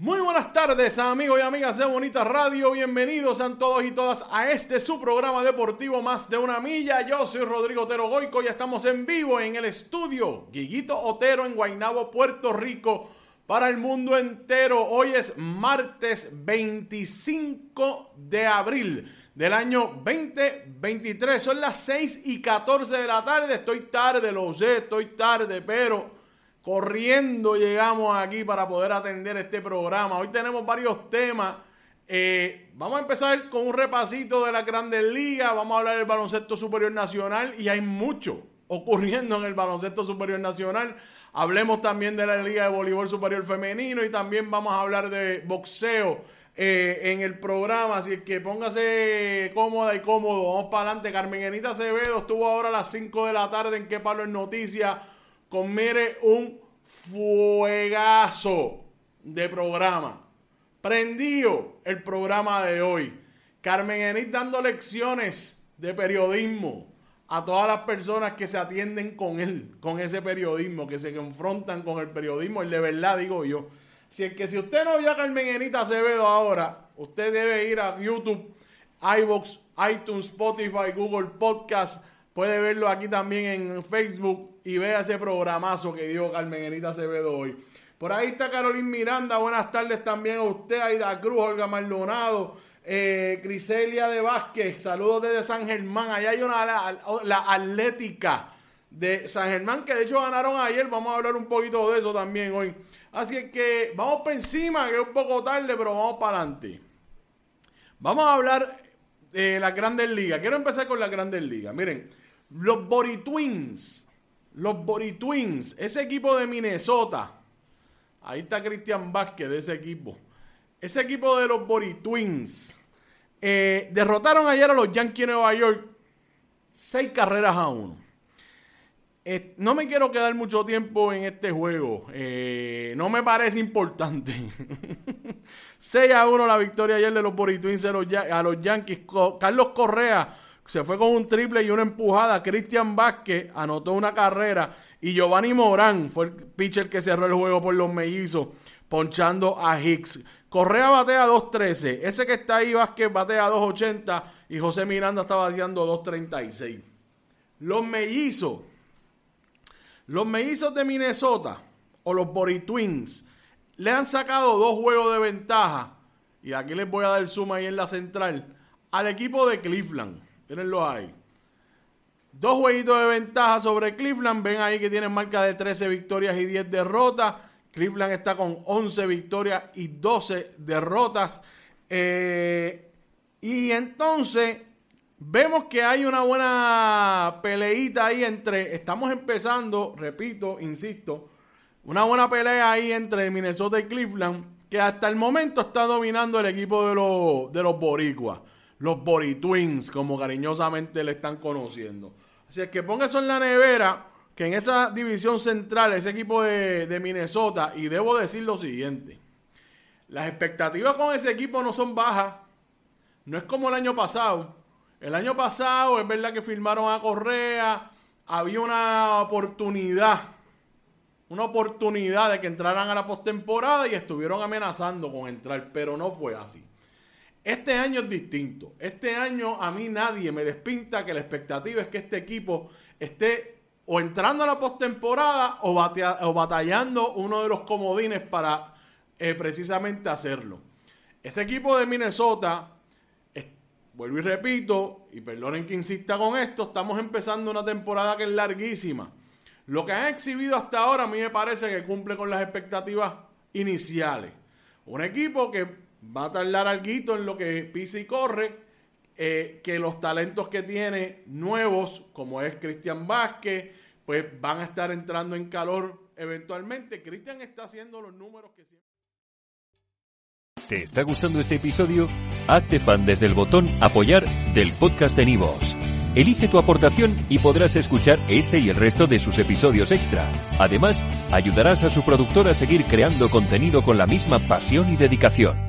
Muy buenas tardes amigos y amigas de Bonita Radio, bienvenidos a todos y todas a este su programa deportivo Más de una Milla. Yo soy Rodrigo Otero Goico y estamos en vivo en el estudio Guiguito Otero en Guaynabo, Puerto Rico, para el mundo entero. Hoy es martes 25 de abril del año 2023. Son las 6 y 14 de la tarde. Estoy tarde, lo sé, estoy tarde, pero corriendo llegamos aquí para poder atender este programa. Hoy tenemos varios temas. Eh, vamos a empezar con un repasito de la grandes ligas. Vamos a hablar del baloncesto superior nacional y hay mucho ocurriendo en el baloncesto superior nacional. Hablemos también de la Liga de Voleibol Superior Femenino y también vamos a hablar de boxeo eh, en el programa. Así que póngase cómoda y cómodo. Vamos para adelante. Carmen Enita Acevedo estuvo ahora a las 5 de la tarde en Qué Palo en Noticias con mire un fuegazo de programa. Prendido el programa de hoy. Carmen Enid dando lecciones de periodismo a todas las personas que se atienden con él, con ese periodismo, que se confrontan con el periodismo, el de verdad digo yo. Si es que si usted no vio a Carmen Enita Acevedo ahora, usted debe ir a YouTube, iBox, iTunes, Spotify, Google Podcast, puede verlo aquí también en Facebook y vea ese programazo que dio Carmen Enita Acevedo hoy. Por ahí está Carolina Miranda. Buenas tardes también a usted, Aida Cruz, Olga Maldonado, eh, Criselia de Vázquez. Saludos desde San Germán. Allá hay una la, Atlética de San Germán, que de hecho ganaron ayer. Vamos a hablar un poquito de eso también hoy. Así que vamos por encima, que es un poco tarde, pero vamos para adelante. Vamos a hablar de las grandes ligas. Quiero empezar con las grandes ligas. Miren, los Body Twins los Body Twins, ese equipo de Minnesota. Ahí está Cristian Vázquez de ese equipo. Ese equipo de los Body Twins. Eh, derrotaron ayer a los Yankees de Nueva York. Seis carreras a uno. no me quiero quedar mucho tiempo en este juego. Eh, no me parece importante. 6 a 1 la victoria ayer de los Borituins a los, a los Yankees. Carlos Correa se fue con un triple y una empujada. Cristian Vázquez anotó una carrera. Y Giovanni Morán fue el pitcher que cerró el juego por los mellizos, ponchando a Hicks. Correa batea 2.13. Ese que está ahí, Vázquez, batea 2.80. Y José Miranda está bateando 2.36. Los mellizos. Los mellizos de Minnesota o los Bori Twins le han sacado dos juegos de ventaja. Y aquí les voy a dar suma ahí en la central. Al equipo de Cleveland. Tírenlo ahí. Dos jueguitos de ventaja sobre Cleveland. Ven ahí que tienen marca de 13 victorias y 10 derrotas. Cleveland está con 11 victorias y 12 derrotas. Eh, y entonces vemos que hay una buena peleita ahí entre. Estamos empezando, repito, insisto, una buena pelea ahí entre Minnesota y Cleveland. Que hasta el momento está dominando el equipo de los, de los Boricuas. Los Bori Twins, como cariñosamente le están conociendo. Así es que ponga eso en la nevera que en esa división central, ese equipo de, Minnesota, y debo decir lo siguiente, las expectativas con ese equipo no son bajas, no es como el año pasado. El año pasado es verdad que firmaron a Correa, había una oportunidad, una oportunidad de que entraran a la postemporada y estuvieron amenazando con entrar, pero no fue así. Este año es distinto. Este año a mí nadie me despinta que la expectativa es que este equipo esté o entrando a la postemporada o, o batallando uno de los comodines para eh, precisamente hacerlo. Este equipo de Minnesota, vuelvo y repito, y perdonen que insista con esto, estamos empezando una temporada que es larguísima. Lo que han exhibido hasta ahora a mí me parece que cumple con las expectativas iniciales. Un equipo que va a tardar algo en lo que pisa y corre, eh, que los talentos que tiene nuevos, como es Cristian Vázquez, pues van a estar entrando en calor eventualmente. Cristian está haciendo los números que siempre... ¿Te está gustando este episodio? Hazte fan desde el botón apoyar del podcast de Nivos. Elige tu aportación y podrás escuchar este y el resto de sus episodios extra. Además, ayudarás a su productor a seguir creando contenido con la misma pasión y dedicación.